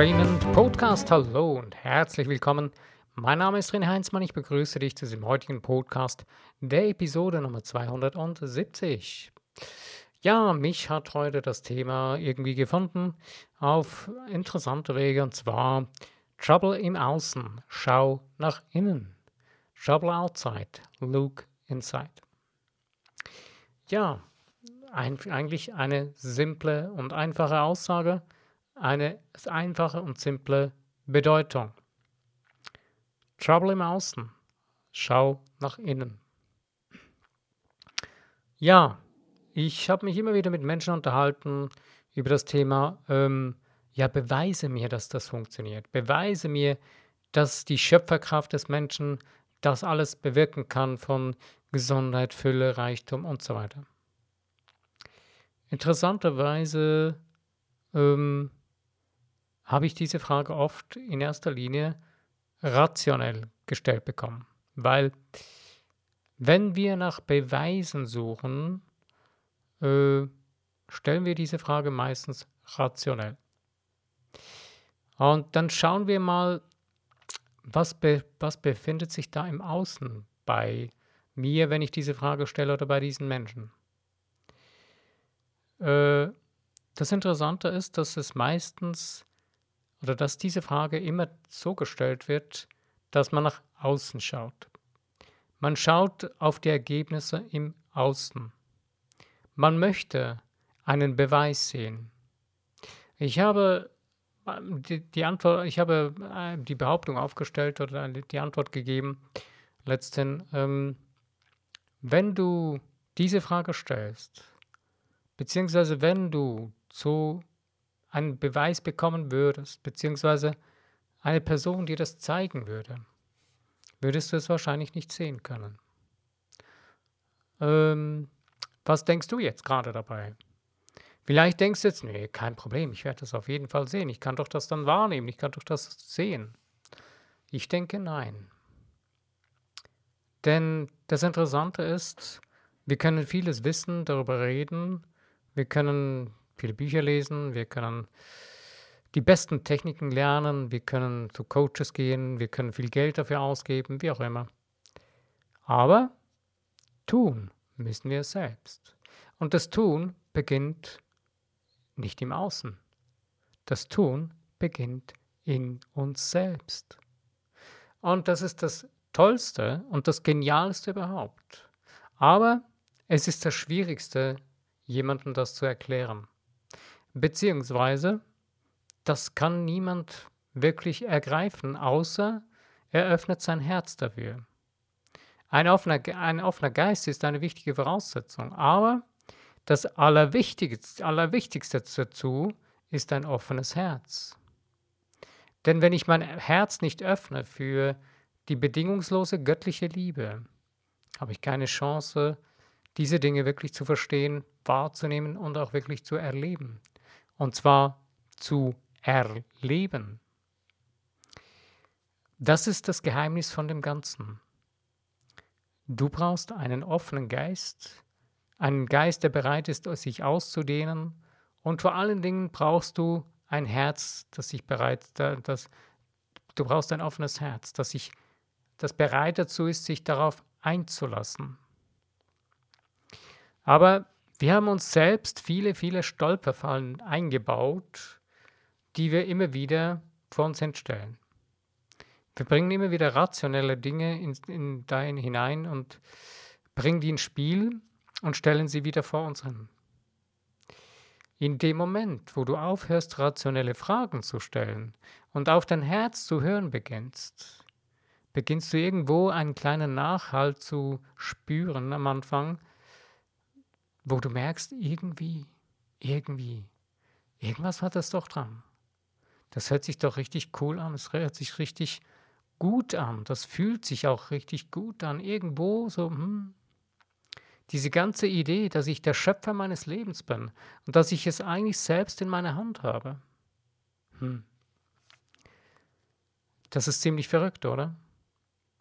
Entrainment Podcast. Hallo und herzlich willkommen. Mein Name ist René Heinzmann. Ich begrüße dich zu diesem heutigen Podcast der Episode Nummer 270. Ja, mich hat heute das Thema irgendwie gefunden auf interessante Wege und zwar Trouble im Außen, schau nach innen. Trouble outside, look inside. Ja, ein, eigentlich eine simple und einfache Aussage, eine einfache und simple Bedeutung. Trouble im Außen, schau nach innen. Ja, ich habe mich immer wieder mit Menschen unterhalten über das Thema, ähm, ja, beweise mir, dass das funktioniert. Beweise mir, dass die Schöpferkraft des Menschen das alles bewirken kann von Gesundheit, Fülle, Reichtum und so weiter. Interessanterweise ähm, habe ich diese Frage oft in erster Linie rationell gestellt bekommen, weil wenn wir nach Beweisen suchen, äh, stellen wir diese Frage meistens rationell. Und dann schauen wir mal, was, be was befindet sich da im Außen bei mir, wenn ich diese Frage stelle oder bei diesen Menschen. Äh, das Interessante ist, dass es meistens oder dass diese Frage immer so gestellt wird, dass man nach außen schaut. Man schaut auf die Ergebnisse im Außen. Man möchte einen Beweis sehen. Ich habe ähm, die, die Antwort, ich habe äh, die Behauptung aufgestellt oder die Antwort gegeben, letztens, ähm, wenn du diese Frage stellst, beziehungsweise wenn du zu einen Beweis bekommen würdest, beziehungsweise eine Person dir das zeigen würde, würdest du es wahrscheinlich nicht sehen können. Ähm, was denkst du jetzt gerade dabei? Vielleicht denkst du jetzt, nee, kein Problem, ich werde das auf jeden Fall sehen. Ich kann doch das dann wahrnehmen, ich kann doch das sehen. Ich denke nein. Denn das Interessante ist, wir können vieles wissen, darüber reden, wir können viele Bücher lesen, wir können die besten Techniken lernen, wir können zu Coaches gehen, wir können viel Geld dafür ausgeben, wie auch immer. Aber tun müssen wir selbst. Und das Tun beginnt nicht im Außen. Das Tun beginnt in uns selbst. Und das ist das Tollste und das Genialste überhaupt. Aber es ist das Schwierigste, jemandem das zu erklären. Beziehungsweise, das kann niemand wirklich ergreifen, außer er öffnet sein Herz dafür. Ein offener, ein offener Geist ist eine wichtige Voraussetzung, aber das Allerwichtigste, Allerwichtigste dazu ist ein offenes Herz. Denn wenn ich mein Herz nicht öffne für die bedingungslose göttliche Liebe, habe ich keine Chance, diese Dinge wirklich zu verstehen, wahrzunehmen und auch wirklich zu erleben. Und zwar zu erleben. Das ist das Geheimnis von dem Ganzen. Du brauchst einen offenen Geist, einen Geist, der bereit ist, sich auszudehnen. Und vor allen Dingen brauchst du ein Herz, das sich bereit, das, du brauchst ein offenes Herz, das sich, das bereit dazu ist, sich darauf einzulassen. Aber wir haben uns selbst viele, viele Stolperfallen eingebaut, die wir immer wieder vor uns hinstellen. Wir bringen immer wieder rationelle Dinge in, in dahin hinein und bringen die ins Spiel und stellen sie wieder vor uns hin. In dem Moment, wo du aufhörst, rationelle Fragen zu stellen und auf dein Herz zu hören beginnst, beginnst du irgendwo einen kleinen Nachhalt zu spüren am Anfang, wo du merkst, irgendwie, irgendwie, irgendwas hat das doch dran. Das hört sich doch richtig cool an, es hört sich richtig gut an, das fühlt sich auch richtig gut an. Irgendwo so, hm, diese ganze Idee, dass ich der Schöpfer meines Lebens bin und dass ich es eigentlich selbst in meiner Hand habe. Hm. Das ist ziemlich verrückt, oder?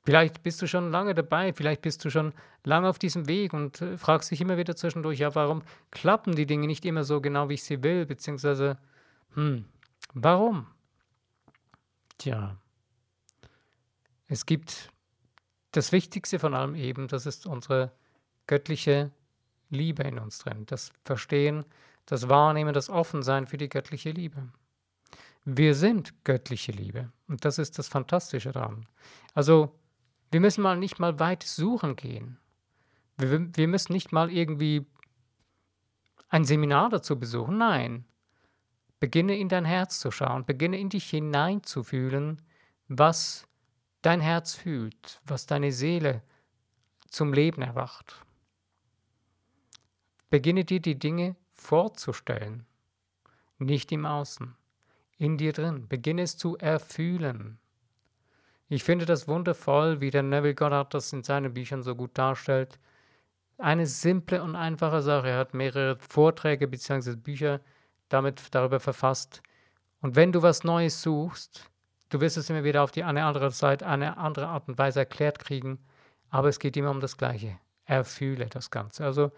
Vielleicht bist du schon lange dabei, vielleicht bist du schon lange auf diesem Weg und äh, fragst dich immer wieder zwischendurch, ja, warum klappen die Dinge nicht immer so genau, wie ich sie will, beziehungsweise, hm, warum? Tja, es gibt das Wichtigste von allem eben, das ist unsere göttliche Liebe in uns drin. Das Verstehen, das Wahrnehmen, das Offensein für die göttliche Liebe. Wir sind göttliche Liebe. Und das ist das Fantastische daran. Also, wir müssen mal nicht mal weit suchen gehen. Wir, wir müssen nicht mal irgendwie ein Seminar dazu besuchen. Nein. Beginne in dein Herz zu schauen, beginne in dich hineinzufühlen, was dein Herz fühlt, was deine Seele zum Leben erwacht. Beginne dir die Dinge vorzustellen, nicht im Außen, in dir drin. Beginne es zu erfühlen. Ich finde das wundervoll, wie der Neville Goddard das in seinen Büchern so gut darstellt. Eine simple und einfache Sache. Er hat mehrere Vorträge bzw. Bücher damit darüber verfasst. Und wenn du was Neues suchst, du wirst es immer wieder auf die eine andere Seite, eine andere Art und Weise erklärt kriegen, aber es geht immer um das Gleiche. Erfühle das Ganze. Also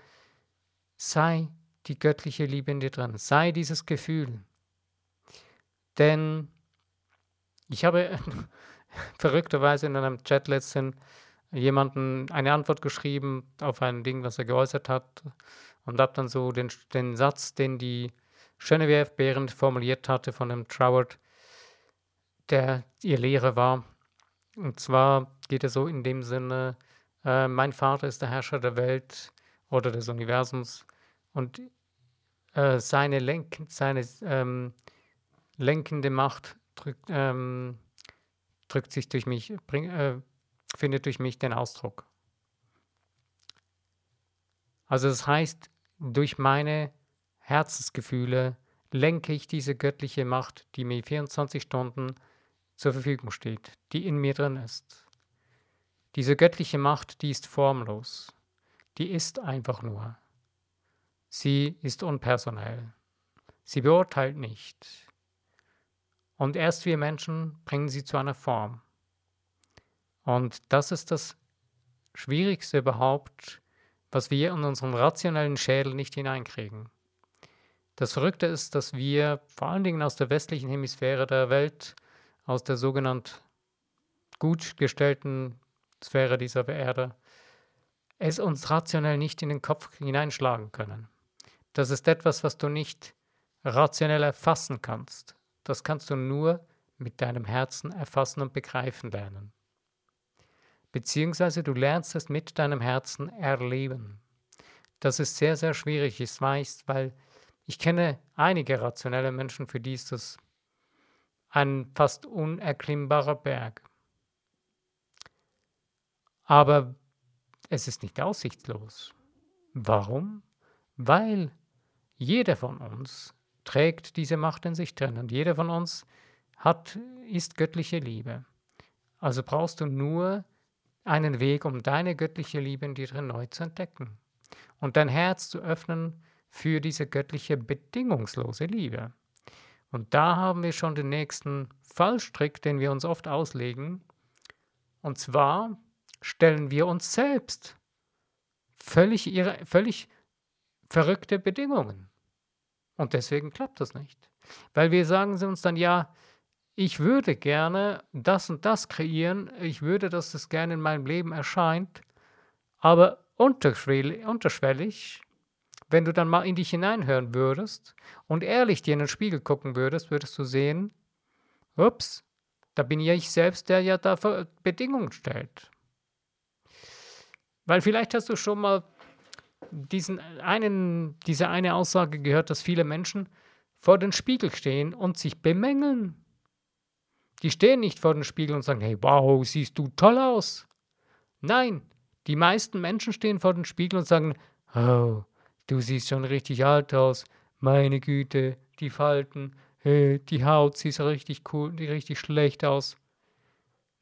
sei die göttliche Liebe in dir drin, sei dieses Gefühl. Denn ich habe verrückterweise in einem Chat letztens jemanden eine Antwort geschrieben auf ein Ding, was er geäußert hat und habe dann so den, den Satz, den die Genevieve Behrendt formuliert hatte von dem Troward, der ihr Lehrer war. Und zwar geht es so in dem Sinne, äh, mein Vater ist der Herrscher der Welt oder des Universums und äh, seine, Lenk seine ähm, lenkende Macht drückt, ähm, drückt sich durch mich, bring, äh, findet durch mich den Ausdruck. Also das heißt, durch meine Herzensgefühle lenke ich diese göttliche Macht, die mir 24 Stunden zur Verfügung steht, die in mir drin ist. Diese göttliche Macht, die ist formlos, die ist einfach nur. Sie ist unpersonell. Sie beurteilt nicht. Und erst wir Menschen bringen sie zu einer Form. Und das ist das Schwierigste überhaupt, was wir in unseren rationellen Schädel nicht hineinkriegen. Das Verrückte ist, dass wir vor allen Dingen aus der westlichen Hemisphäre der Welt, aus der sogenannt gut gestellten Sphäre dieser Erde, es uns rationell nicht in den Kopf hineinschlagen können. Das ist etwas, was du nicht rationell erfassen kannst. Das kannst du nur mit deinem Herzen erfassen und begreifen lernen. Beziehungsweise du lernst es mit deinem Herzen erleben. Das ist sehr, sehr schwierig, ich weiß, weil ich kenne einige rationelle Menschen, für die ist das ein fast unerklimmbarer Berg. Aber es ist nicht aussichtslos. Warum? Weil jeder von uns trägt diese Macht in sich drin und jeder von uns hat, ist göttliche Liebe. Also brauchst du nur einen Weg, um deine göttliche Liebe in dir drin neu zu entdecken und dein Herz zu öffnen für diese göttliche bedingungslose Liebe. Und da haben wir schon den nächsten Fallstrick, den wir uns oft auslegen. Und zwar stellen wir uns selbst völlig, ihre, völlig verrückte Bedingungen. Und deswegen klappt das nicht. Weil wir sagen sie uns dann, ja, ich würde gerne das und das kreieren, ich würde, dass das gerne in meinem Leben erscheint, aber unterschwellig, unterschwellig, wenn du dann mal in dich hineinhören würdest und ehrlich dir in den Spiegel gucken würdest, würdest du sehen, ups, da bin ja ich selbst, der ja da Bedingungen stellt. Weil vielleicht hast du schon mal diesen einen, diese eine Aussage gehört, dass viele Menschen vor den Spiegel stehen und sich bemängeln. Die stehen nicht vor den Spiegel und sagen, hey, wow, siehst du toll aus. Nein, die meisten Menschen stehen vor den Spiegel und sagen, oh, du siehst schon richtig alt aus. Meine Güte, die Falten, hey, die Haut sieht richtig cool, richtig schlecht aus.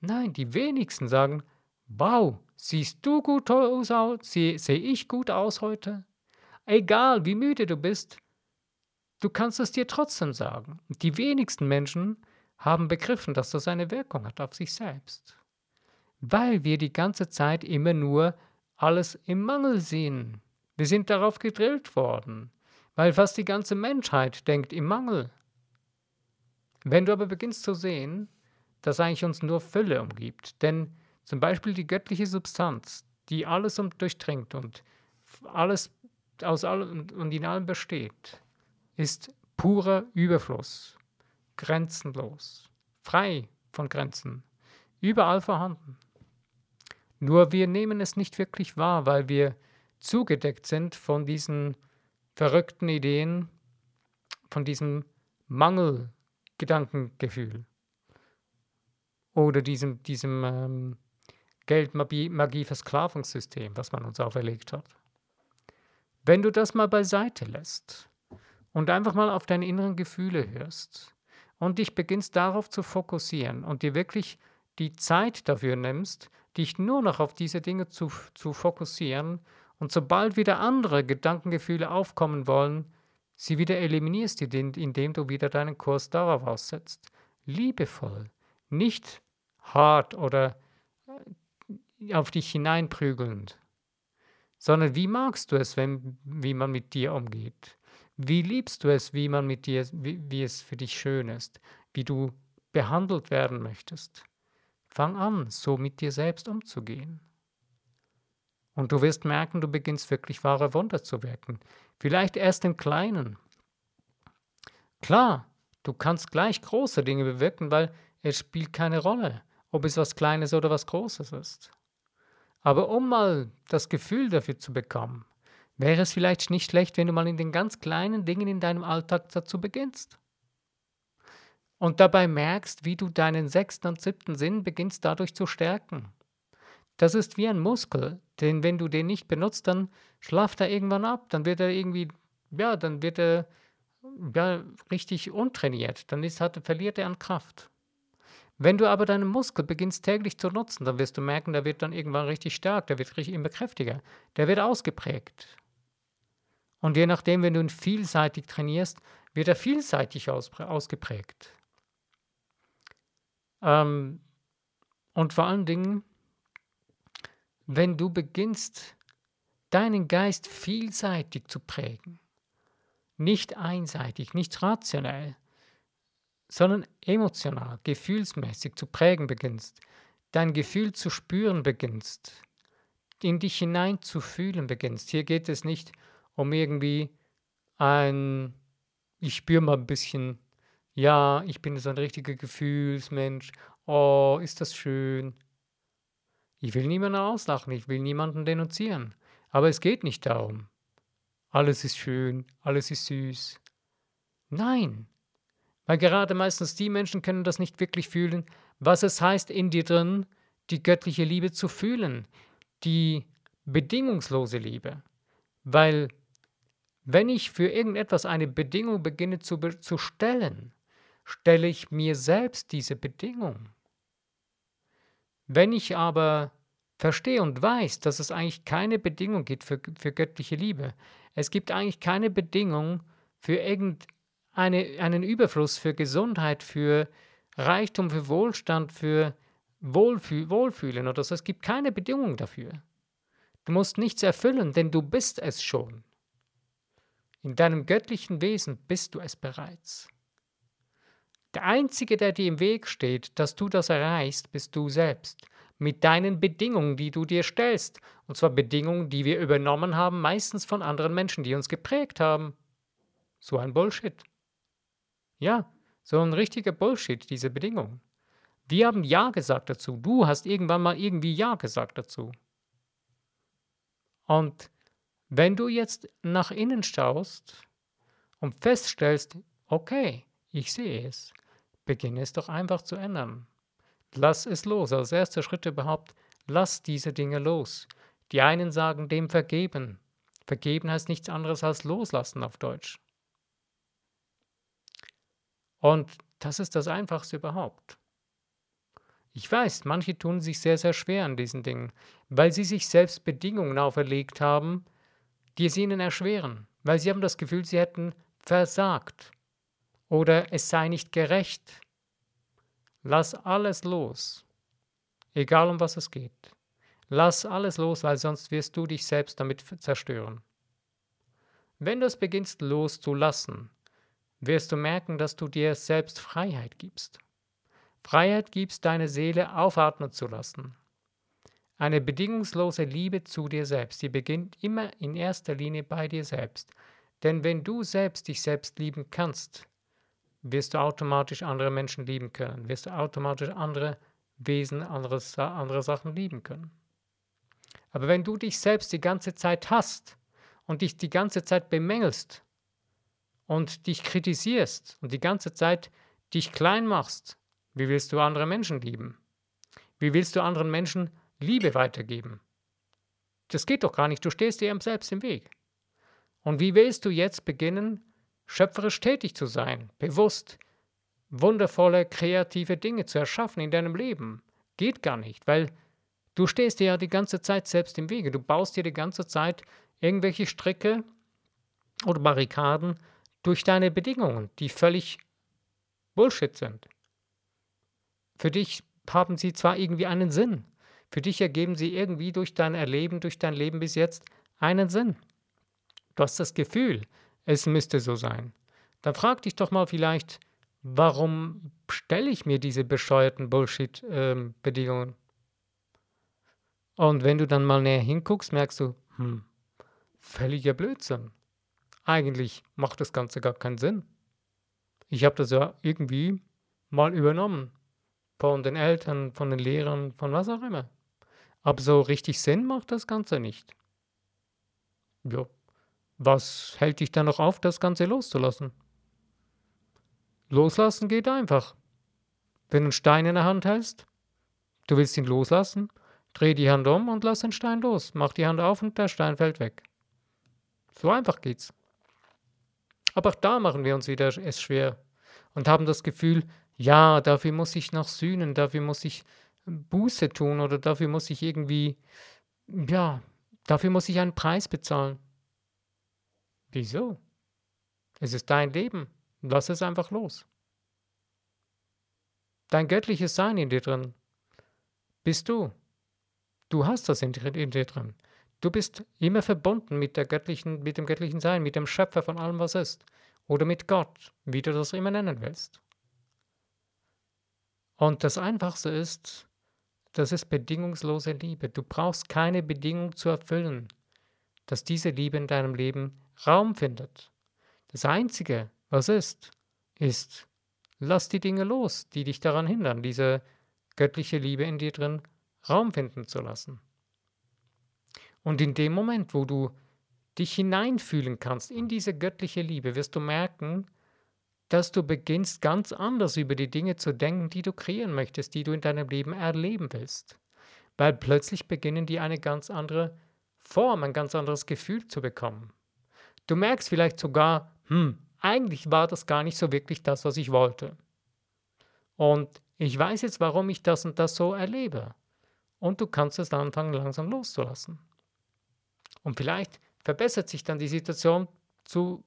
Nein, die wenigsten sagen, wow, Siehst du gut aus? Sehe seh ich gut aus heute? Egal, wie müde du bist, du kannst es dir trotzdem sagen. Die wenigsten Menschen haben begriffen, dass das eine Wirkung hat auf sich selbst. Weil wir die ganze Zeit immer nur alles im Mangel sehen. Wir sind darauf gedrillt worden, weil fast die ganze Menschheit denkt im Mangel. Wenn du aber beginnst zu sehen, dass eigentlich uns nur Fülle umgibt. Denn zum Beispiel die göttliche Substanz, die alles durchdringt und alles aus allem und in allem besteht, ist purer Überfluss, grenzenlos, frei von Grenzen, überall vorhanden. Nur wir nehmen es nicht wirklich wahr, weil wir zugedeckt sind von diesen verrückten Ideen, von diesem Mangelgedankengefühl oder diesem, diesem ähm, Geldmagie-Versklavungssystem, was man uns auferlegt hat. Wenn du das mal beiseite lässt und einfach mal auf deine inneren Gefühle hörst und dich beginnst darauf zu fokussieren und dir wirklich die Zeit dafür nimmst, dich nur noch auf diese Dinge zu, zu fokussieren und sobald wieder andere Gedankengefühle aufkommen wollen, sie wieder eliminierst, indem du wieder deinen Kurs darauf aussetzt. Liebevoll, nicht hart oder auf dich hineinprügelnd, sondern wie magst du es, wenn, wie man mit dir umgeht? Wie liebst du es, wie man mit dir, wie, wie es für dich schön ist, wie du behandelt werden möchtest? Fang an, so mit dir selbst umzugehen. Und du wirst merken, du beginnst wirklich wahre Wunder zu wirken. Vielleicht erst im Kleinen. Klar, du kannst gleich große Dinge bewirken, weil es spielt keine Rolle, ob es was Kleines oder was Großes ist. Aber um mal das Gefühl dafür zu bekommen, wäre es vielleicht nicht schlecht, wenn du mal in den ganz kleinen Dingen in deinem Alltag dazu beginnst. Und dabei merkst, wie du deinen sechsten und siebten Sinn beginnst dadurch zu stärken. Das ist wie ein Muskel, denn wenn du den nicht benutzt, dann schlaft er irgendwann ab, dann wird er irgendwie, ja, dann wird er ja, richtig untrainiert, dann ist, hat, verliert er an Kraft. Wenn du aber deinen Muskel beginnst täglich zu nutzen, dann wirst du merken, der wird dann irgendwann richtig stark, der wird richtig immer kräftiger, der wird ausgeprägt. Und je nachdem, wenn du ihn vielseitig trainierst, wird er vielseitig ausgeprägt. Ähm, und vor allen Dingen, wenn du beginnst, deinen Geist vielseitig zu prägen, nicht einseitig, nicht rationell, sondern emotional, gefühlsmäßig zu prägen beginnst, dein Gefühl zu spüren beginnst, in dich hinein zu fühlen beginnst. Hier geht es nicht um irgendwie ein, ich spüre mal ein bisschen, ja, ich bin so ein richtiger Gefühlsmensch, oh, ist das schön. Ich will niemanden auslachen, ich will niemanden denunzieren. Aber es geht nicht darum. Alles ist schön, alles ist süß. Nein, weil gerade meistens die Menschen können das nicht wirklich fühlen, was es heißt, in dir drin die göttliche Liebe zu fühlen, die bedingungslose Liebe. Weil wenn ich für irgendetwas eine Bedingung beginne zu, zu stellen, stelle ich mir selbst diese Bedingung. Wenn ich aber verstehe und weiß, dass es eigentlich keine Bedingung gibt für, für göttliche Liebe, es gibt eigentlich keine Bedingung für irgendeine eine, einen Überfluss für Gesundheit, für Reichtum, für Wohlstand, für Wohlfühl, Wohlfühlen oder so. Es gibt keine Bedingung dafür. Du musst nichts erfüllen, denn du bist es schon. In deinem göttlichen Wesen bist du es bereits. Der Einzige, der dir im Weg steht, dass du das erreichst, bist du selbst. Mit deinen Bedingungen, die du dir stellst. Und zwar Bedingungen, die wir übernommen haben, meistens von anderen Menschen, die uns geprägt haben. So ein Bullshit. Ja, so ein richtiger Bullshit, diese Bedingung. Wir haben Ja gesagt dazu. Du hast irgendwann mal irgendwie Ja gesagt dazu. Und wenn du jetzt nach innen schaust und feststellst, okay, ich sehe es, beginne es doch einfach zu ändern. Lass es los. Als erster Schritt überhaupt, lass diese Dinge los. Die einen sagen dem vergeben. Vergeben heißt nichts anderes als loslassen auf Deutsch. Und das ist das Einfachste überhaupt. Ich weiß, manche tun sich sehr, sehr schwer an diesen Dingen, weil sie sich selbst Bedingungen auferlegt haben, die es ihnen erschweren, weil sie haben das Gefühl, sie hätten versagt oder es sei nicht gerecht. Lass alles los, egal um was es geht. Lass alles los, weil sonst wirst du dich selbst damit zerstören. Wenn du es beginnst loszulassen, wirst du merken, dass du dir selbst Freiheit gibst. Freiheit gibst, deine Seele aufatmen zu lassen. Eine bedingungslose Liebe zu dir selbst, die beginnt immer in erster Linie bei dir selbst. Denn wenn du selbst dich selbst lieben kannst, wirst du automatisch andere Menschen lieben können, wirst du automatisch andere Wesen, andere, andere Sachen lieben können. Aber wenn du dich selbst die ganze Zeit hast und dich die ganze Zeit bemängelst und dich kritisierst und die ganze Zeit dich klein machst, wie willst du andere Menschen lieben? Wie willst du anderen Menschen Liebe weitergeben? Das geht doch gar nicht, du stehst dir selbst im Weg. Und wie willst du jetzt beginnen, schöpferisch tätig zu sein, bewusst wundervolle, kreative Dinge zu erschaffen in deinem Leben? Geht gar nicht, weil du stehst dir ja die ganze Zeit selbst im Wege. Du baust dir die ganze Zeit irgendwelche Stricke oder Barrikaden durch deine Bedingungen, die völlig Bullshit sind. Für dich haben sie zwar irgendwie einen Sinn, für dich ergeben sie irgendwie durch dein Erleben, durch dein Leben bis jetzt einen Sinn. Du hast das Gefühl, es müsste so sein. Dann frag dich doch mal vielleicht, warum stelle ich mir diese bescheuerten Bullshit-Bedingungen? Ähm, Und wenn du dann mal näher hinguckst, merkst du, hm, völliger Blödsinn. Eigentlich macht das Ganze gar keinen Sinn. Ich habe das ja irgendwie mal übernommen. Von den Eltern, von den Lehrern, von was auch immer. Aber so richtig Sinn macht das Ganze nicht. Ja, was hält dich dann noch auf, das Ganze loszulassen? Loslassen geht einfach. Wenn du einen Stein in der Hand hältst, du willst ihn loslassen, dreh die Hand um und lass den Stein los. Mach die Hand auf und der Stein fällt weg. So einfach geht's. Aber auch da machen wir uns wieder es schwer und haben das Gefühl, ja, dafür muss ich noch sühnen, dafür muss ich Buße tun oder dafür muss ich irgendwie, ja, dafür muss ich einen Preis bezahlen. Wieso? Es ist dein Leben. Lass es einfach los. Dein göttliches Sein in dir drin bist du. Du hast das in dir drin. Du bist immer verbunden mit, der göttlichen, mit dem göttlichen Sein, mit dem Schöpfer von allem, was ist. Oder mit Gott, wie du das immer nennen willst. Und das Einfachste ist, das ist bedingungslose Liebe. Du brauchst keine Bedingung zu erfüllen, dass diese Liebe in deinem Leben Raum findet. Das Einzige, was ist, ist, lass die Dinge los, die dich daran hindern, diese göttliche Liebe in dir drin Raum finden zu lassen. Und in dem Moment, wo du dich hineinfühlen kannst in diese göttliche Liebe, wirst du merken, dass du beginnst ganz anders über die Dinge zu denken, die du kreieren möchtest, die du in deinem Leben erleben willst. Weil plötzlich beginnen die eine ganz andere Form, ein ganz anderes Gefühl zu bekommen. Du merkst vielleicht sogar, hm, eigentlich war das gar nicht so wirklich das, was ich wollte. Und ich weiß jetzt, warum ich das und das so erlebe. Und du kannst es dann anfangen, langsam loszulassen. Und vielleicht verbessert sich dann die Situation zu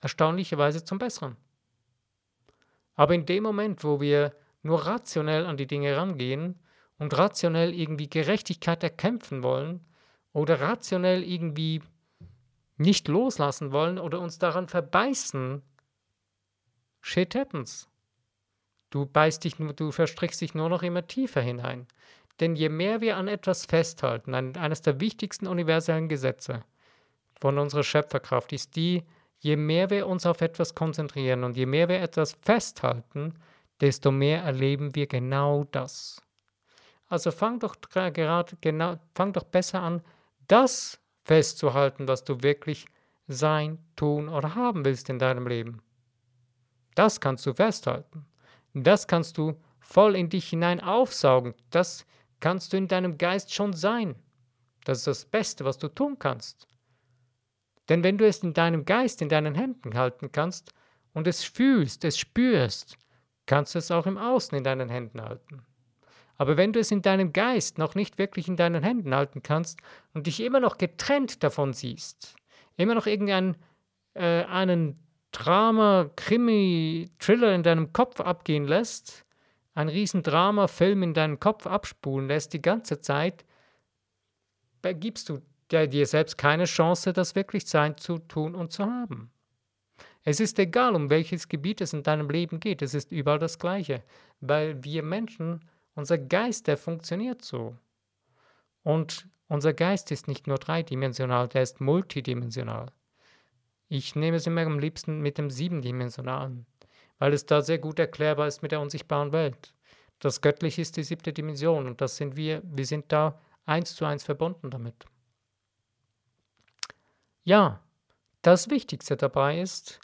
erstaunlicherweise zum Besseren. Aber in dem Moment, wo wir nur rationell an die Dinge rangehen und rationell irgendwie Gerechtigkeit erkämpfen wollen oder rationell irgendwie nicht loslassen wollen oder uns daran verbeißen, shit happens. Du beißt dich, du verstrickst dich nur noch immer tiefer hinein. Denn je mehr wir an etwas festhalten, an eines der wichtigsten universellen Gesetze von unserer Schöpferkraft ist die, je mehr wir uns auf etwas konzentrieren und je mehr wir etwas festhalten, desto mehr erleben wir genau das. Also fang doch gerade genau, fang doch besser an, das festzuhalten, was du wirklich sein, tun oder haben willst in deinem Leben. Das kannst du festhalten. Das kannst du voll in dich hinein aufsaugen. Das kannst du in deinem Geist schon sein. Das ist das Beste, was du tun kannst. Denn wenn du es in deinem Geist, in deinen Händen halten kannst und es fühlst, es spürst, kannst du es auch im Außen in deinen Händen halten. Aber wenn du es in deinem Geist noch nicht wirklich in deinen Händen halten kannst und dich immer noch getrennt davon siehst, immer noch irgendeinen äh, einen Drama, Krimi, Thriller in deinem Kopf abgehen lässt, ein Riesendrama, Film in deinem Kopf abspulen lässt die ganze Zeit, gibst du dir selbst keine Chance, das wirklich sein zu tun und zu haben. Es ist egal, um welches Gebiet es in deinem Leben geht, es ist überall das Gleiche, weil wir Menschen, unser Geist, der funktioniert so. Und unser Geist ist nicht nur dreidimensional, der ist multidimensional. Ich nehme es immer am liebsten mit dem Siebendimensionalen, weil es da sehr gut erklärbar ist mit der unsichtbaren Welt. Das Göttliche ist die siebte Dimension und das sind wir, wir sind da eins zu eins verbunden damit. Ja, das Wichtigste dabei ist,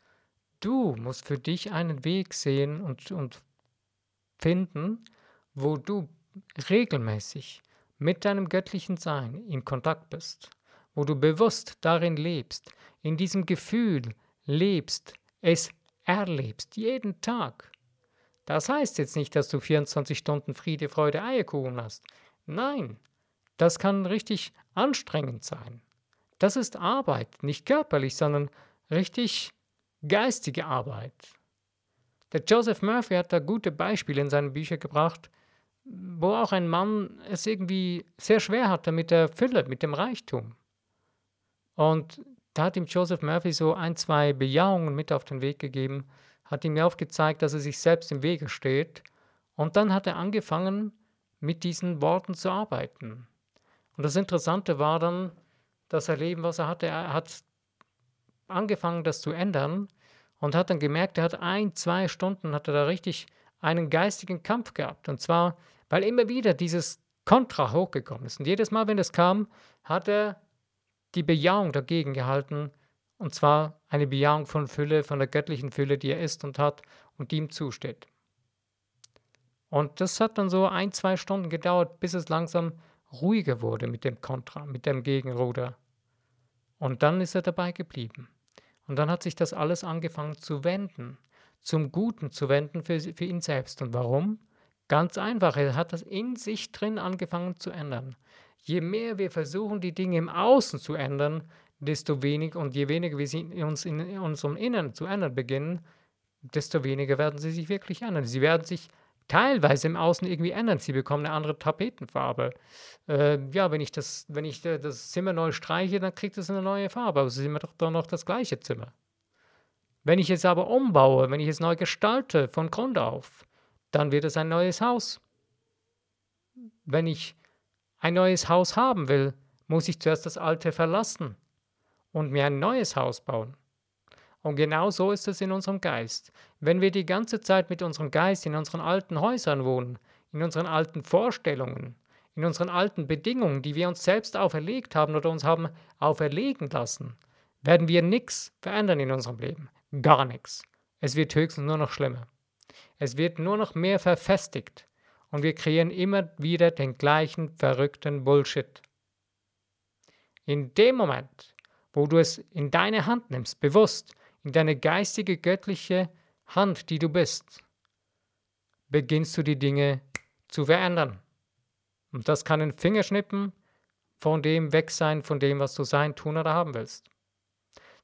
du musst für dich einen Weg sehen und, und finden, wo du regelmäßig mit deinem göttlichen Sein in Kontakt bist, wo du bewusst darin lebst, in diesem Gefühl lebst, es erlebst, jeden Tag. Das heißt jetzt nicht, dass du 24 Stunden Friede, Freude, Eierkuchen hast. Nein, das kann richtig anstrengend sein. Das ist Arbeit, nicht körperlich, sondern richtig geistige Arbeit. Der Joseph Murphy hat da gute Beispiele in seinen Büchern gebracht, wo auch ein Mann es irgendwie sehr schwer hatte mit der Fülle, mit dem Reichtum. Und da hat ihm Joseph Murphy so ein, zwei Bejahungen mit auf den Weg gegeben, hat ihm aufgezeigt, dass er sich selbst im Wege steht. Und dann hat er angefangen, mit diesen Worten zu arbeiten. Und das Interessante war dann, das Erleben, was er hatte. Er hat angefangen, das zu ändern und hat dann gemerkt, er hat ein, zwei Stunden, hat er da richtig einen geistigen Kampf gehabt. Und zwar, weil immer wieder dieses Kontra hochgekommen ist. Und jedes Mal, wenn es kam, hat er die Bejahung dagegen gehalten. Und zwar eine Bejahung von Fülle, von der göttlichen Fülle, die er ist und hat und die ihm zusteht. Und das hat dann so ein, zwei Stunden gedauert, bis es langsam ruhiger wurde mit dem Kontra, mit dem Gegenruder. Und dann ist er dabei geblieben. Und dann hat sich das alles angefangen zu wenden, zum Guten zu wenden für, für ihn selbst. Und warum? Ganz einfach, er hat das in sich drin angefangen zu ändern. Je mehr wir versuchen, die Dinge im Außen zu ändern, desto weniger und je weniger wir sie uns in unserem Inneren zu ändern beginnen, desto weniger werden sie sich wirklich ändern. Sie werden sich teilweise im Außen irgendwie ändern. Sie bekommen eine andere Tapetenfarbe. Äh, ja, wenn ich, das, wenn ich das Zimmer neu streiche, dann kriegt es eine neue Farbe, aber es ist immer doch, doch noch das gleiche Zimmer. Wenn ich es aber umbaue, wenn ich es neu gestalte von Grund auf, dann wird es ein neues Haus. Wenn ich ein neues Haus haben will, muss ich zuerst das alte verlassen und mir ein neues Haus bauen. Und genau so ist es in unserem Geist. Wenn wir die ganze Zeit mit unserem Geist in unseren alten Häusern wohnen, in unseren alten Vorstellungen, in unseren alten Bedingungen, die wir uns selbst auferlegt haben oder uns haben auferlegen lassen, werden wir nichts verändern in unserem Leben. Gar nichts. Es wird höchstens nur noch schlimmer. Es wird nur noch mehr verfestigt und wir kreieren immer wieder den gleichen verrückten Bullshit. In dem Moment, wo du es in deine Hand nimmst, bewusst, in deine geistige, göttliche Hand, die du bist, beginnst du die Dinge zu verändern. Und das kann ein Fingerschnippen von dem weg sein, von dem, was du sein, tun oder haben willst.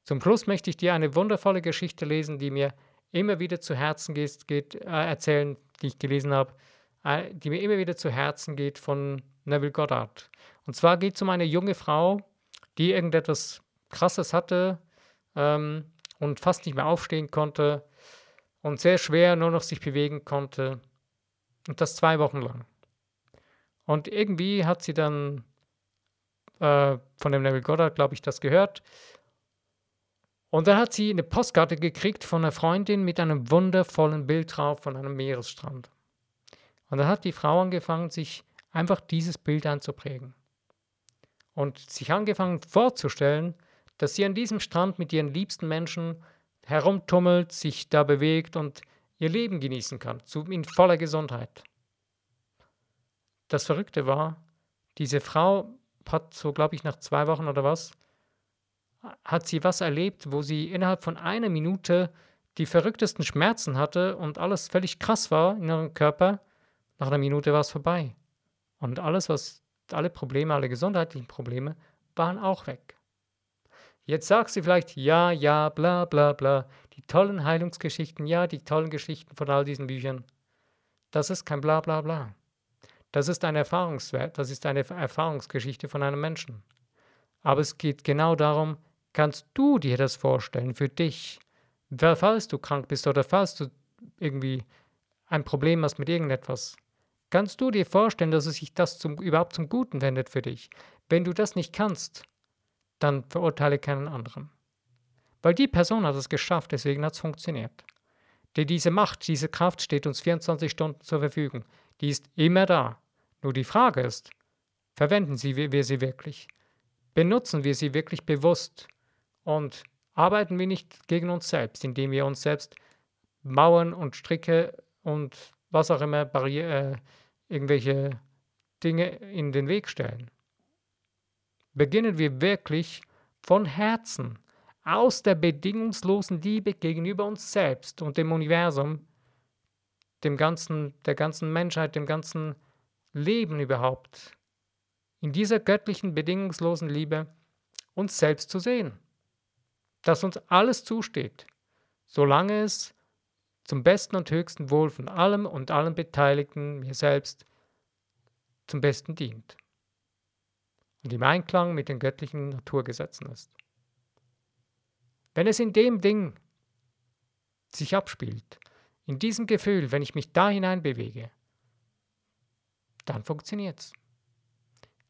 Zum Schluss möchte ich dir eine wundervolle Geschichte lesen, die mir immer wieder zu Herzen geht, geht äh, erzählen, die ich gelesen habe, die mir immer wieder zu Herzen geht von Neville Goddard. Und zwar geht es um eine junge Frau, die irgendetwas Krasses hatte, ähm, und fast nicht mehr aufstehen konnte und sehr schwer nur noch sich bewegen konnte. Und das zwei Wochen lang. Und irgendwie hat sie dann äh, von dem Neville Goddard, glaube ich, das gehört. Und dann hat sie eine Postkarte gekriegt von einer Freundin mit einem wundervollen Bild drauf von einem Meeresstrand. Und dann hat die Frau angefangen, sich einfach dieses Bild einzuprägen. Und sich angefangen vorzustellen, dass sie an diesem Strand mit ihren liebsten Menschen herumtummelt, sich da bewegt und ihr Leben genießen kann, in voller Gesundheit. Das Verrückte war, diese Frau hat so, glaube ich, nach zwei Wochen oder was, hat sie was erlebt, wo sie innerhalb von einer Minute die verrücktesten Schmerzen hatte und alles völlig krass war in ihrem Körper. Nach einer Minute war es vorbei. Und alles, was, alle Probleme, alle gesundheitlichen Probleme waren auch weg. Jetzt sagst du vielleicht, ja, ja, bla, bla, bla. Die tollen Heilungsgeschichten, ja, die tollen Geschichten von all diesen Büchern. Das ist kein bla, bla, bla. Das ist ein Erfahrungswert, das ist eine Erfahrungsgeschichte von einem Menschen. Aber es geht genau darum, kannst du dir das vorstellen für dich? falls du krank bist oder falls du irgendwie ein Problem hast mit irgendetwas, kannst du dir vorstellen, dass es sich das zum, überhaupt zum Guten wendet für dich. Wenn du das nicht kannst, dann verurteile keinen anderen. Weil die Person hat es geschafft, deswegen hat es funktioniert. Denn diese Macht, diese Kraft steht uns 24 Stunden zur Verfügung. Die ist immer da. Nur die Frage ist, verwenden sie, wir sie wirklich? Benutzen wir sie wirklich bewusst? Und arbeiten wir nicht gegen uns selbst, indem wir uns selbst Mauern und Stricke und was auch immer, Barriere, äh, irgendwelche Dinge in den Weg stellen? Beginnen wir wirklich von Herzen aus der bedingungslosen Liebe gegenüber uns selbst und dem Universum, dem ganzen, der ganzen Menschheit, dem ganzen Leben überhaupt, in dieser göttlichen bedingungslosen Liebe uns selbst zu sehen, dass uns alles zusteht, solange es zum besten und höchsten Wohl von allem und allen Beteiligten, mir selbst, zum Besten dient und im Einklang mit den göttlichen Naturgesetzen ist. Wenn es in dem Ding sich abspielt, in diesem Gefühl, wenn ich mich da hinein bewege, dann funktioniert es.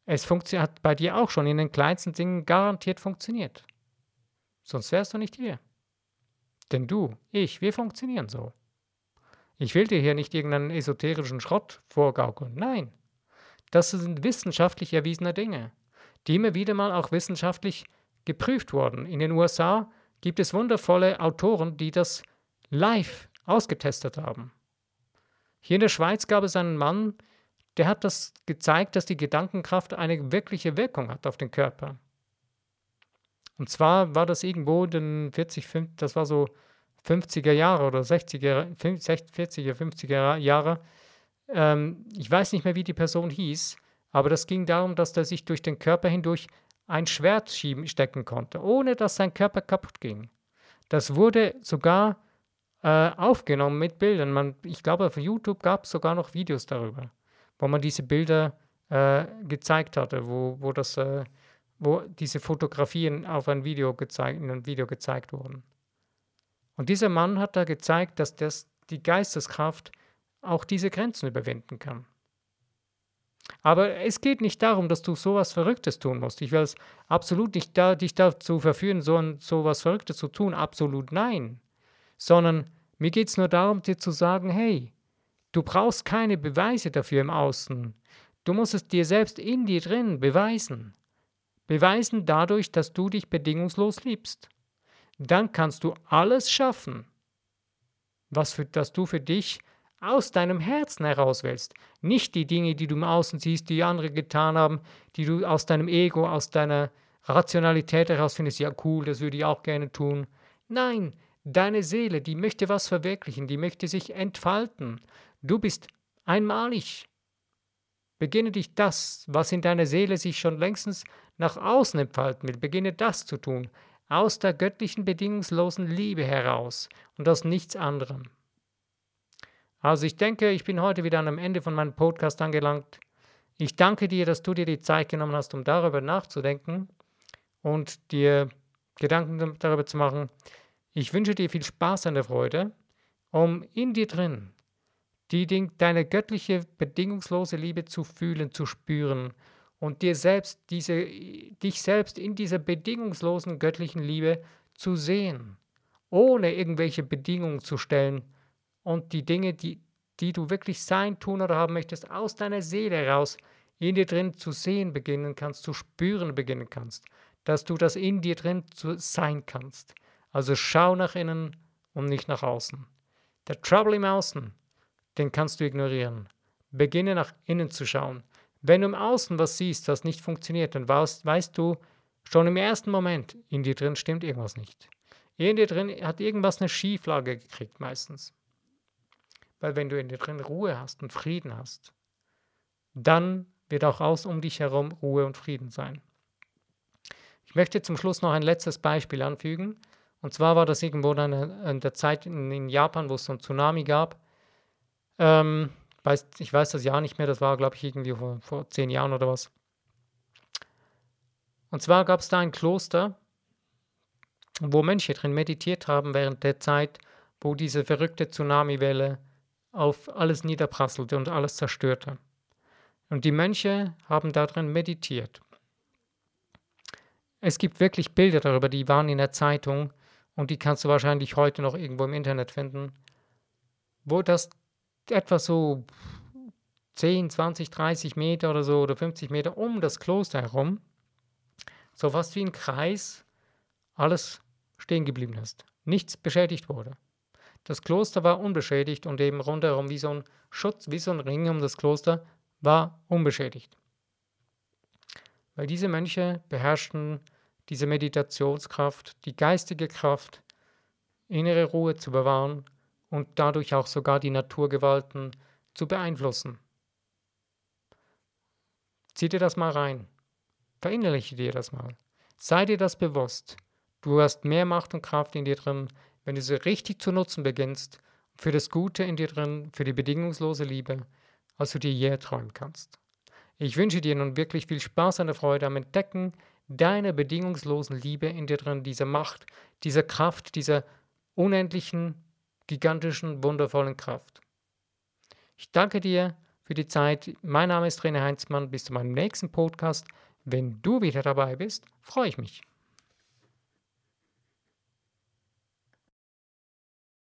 Es funktio hat bei dir auch schon in den kleinsten Dingen garantiert funktioniert. Sonst wärst du nicht hier. Denn du, ich, wir funktionieren so. Ich will dir hier nicht irgendeinen esoterischen Schrott vorgaukeln. Nein. Das sind wissenschaftlich erwiesene Dinge, die immer wieder mal auch wissenschaftlich geprüft wurden. In den USA gibt es wundervolle Autoren, die das live ausgetestet haben. Hier in der Schweiz gab es einen Mann, der hat das gezeigt, dass die Gedankenkraft eine wirkliche Wirkung hat auf den Körper. Und zwar war das irgendwo den 40, 50, das war so 50er Jahre oder 60er, 40er, 50er Jahre. Ähm, ich weiß nicht mehr, wie die Person hieß, aber das ging darum, dass er sich durch den Körper hindurch ein Schwert schieben, stecken konnte, ohne dass sein Körper kaputt ging. Das wurde sogar äh, aufgenommen mit Bildern. Man, ich glaube, auf YouTube gab es sogar noch Videos darüber, wo man diese Bilder äh, gezeigt hatte, wo, wo, das, äh, wo diese Fotografien auf ein Video gezeigt, in einem Video gezeigt wurden. Und dieser Mann hat da gezeigt, dass das, die Geisteskraft auch diese Grenzen überwinden kann. Aber es geht nicht darum, dass du sowas Verrücktes tun musst. Ich will es absolut nicht da, dich dazu verführen, so, so was Verrücktes zu tun. Absolut nein. Sondern mir geht es nur darum, dir zu sagen, hey, du brauchst keine Beweise dafür im Außen. Du musst es dir selbst in dir drin beweisen. Beweisen dadurch, dass du dich bedingungslos liebst. Dann kannst du alles schaffen, was für, das du für dich aus deinem Herzen heraus willst. Nicht die Dinge, die du im Außen siehst, die andere getan haben, die du aus deinem Ego, aus deiner Rationalität heraus findest, ja cool, das würde ich auch gerne tun. Nein, deine Seele, die möchte was verwirklichen, die möchte sich entfalten. Du bist einmalig. Beginne dich das, was in deiner Seele sich schon längstens nach außen entfalten will, beginne das zu tun, aus der göttlichen bedingungslosen Liebe heraus und aus nichts anderem. Also ich denke, ich bin heute wieder am Ende von meinem Podcast angelangt. Ich danke dir, dass du dir die Zeit genommen hast, um darüber nachzudenken und dir Gedanken darüber zu machen. Ich wünsche dir viel Spaß an der Freude, um in dir drin die, deine göttliche, bedingungslose Liebe zu fühlen, zu spüren und dir selbst diese, dich selbst in dieser bedingungslosen göttlichen Liebe zu sehen, ohne irgendwelche Bedingungen zu stellen, und die Dinge, die, die du wirklich sein, tun oder haben möchtest, aus deiner Seele heraus in dir drin zu sehen beginnen kannst, zu spüren beginnen kannst, dass du das in dir drin zu sein kannst. Also schau nach innen und nicht nach außen. Der Trouble im Außen, den kannst du ignorieren. Beginne nach innen zu schauen. Wenn du im Außen was siehst, was nicht funktioniert, dann weißt, weißt du schon im ersten Moment, in dir drin stimmt irgendwas nicht. In dir drin hat irgendwas eine Schieflage gekriegt meistens. Weil wenn du in dir drin Ruhe hast und Frieden hast, dann wird auch aus um dich herum Ruhe und Frieden sein. Ich möchte zum Schluss noch ein letztes Beispiel anfügen. Und zwar war das irgendwo dann in der Zeit in, Japan, wo es so ein Tsunami gab. Ähm, weiß, ich weiß das Jahr nicht mehr, das war, glaube ich, irgendwie vor, vor zehn Jahren oder was. Und zwar gab es da ein Kloster, wo Mönche drin meditiert haben während der Zeit, wo diese verrückte Tsunamiwelle auf alles niederprasselte und alles zerstörte. Und die Mönche haben darin meditiert. Es gibt wirklich Bilder darüber, die waren in der Zeitung und die kannst du wahrscheinlich heute noch irgendwo im Internet finden, wo das etwa so 10, 20, 30 Meter oder so oder 50 Meter um das Kloster herum, so fast wie ein Kreis, alles stehen geblieben ist. Nichts beschädigt wurde. Das Kloster war unbeschädigt und eben rundherum wie so ein Schutz, wie so ein Ring um das Kloster war unbeschädigt. Weil diese Mönche beherrschten diese Meditationskraft, die geistige Kraft, innere Ruhe zu bewahren und dadurch auch sogar die Naturgewalten zu beeinflussen. Zieh dir das mal rein. Verinnerliche dir das mal. Sei dir das bewusst. Du hast mehr Macht und Kraft in dir drin, wenn du sie richtig zu nutzen beginnst, für das Gute in dir drin, für die bedingungslose Liebe, als du dir je erträumen kannst. Ich wünsche dir nun wirklich viel Spaß und Freude am Entdecken deiner bedingungslosen Liebe in dir drin, dieser Macht, dieser Kraft, dieser unendlichen, gigantischen, wundervollen Kraft. Ich danke dir für die Zeit. Mein Name ist René Heinzmann. Bis zu meinem nächsten Podcast. Wenn du wieder dabei bist, freue ich mich.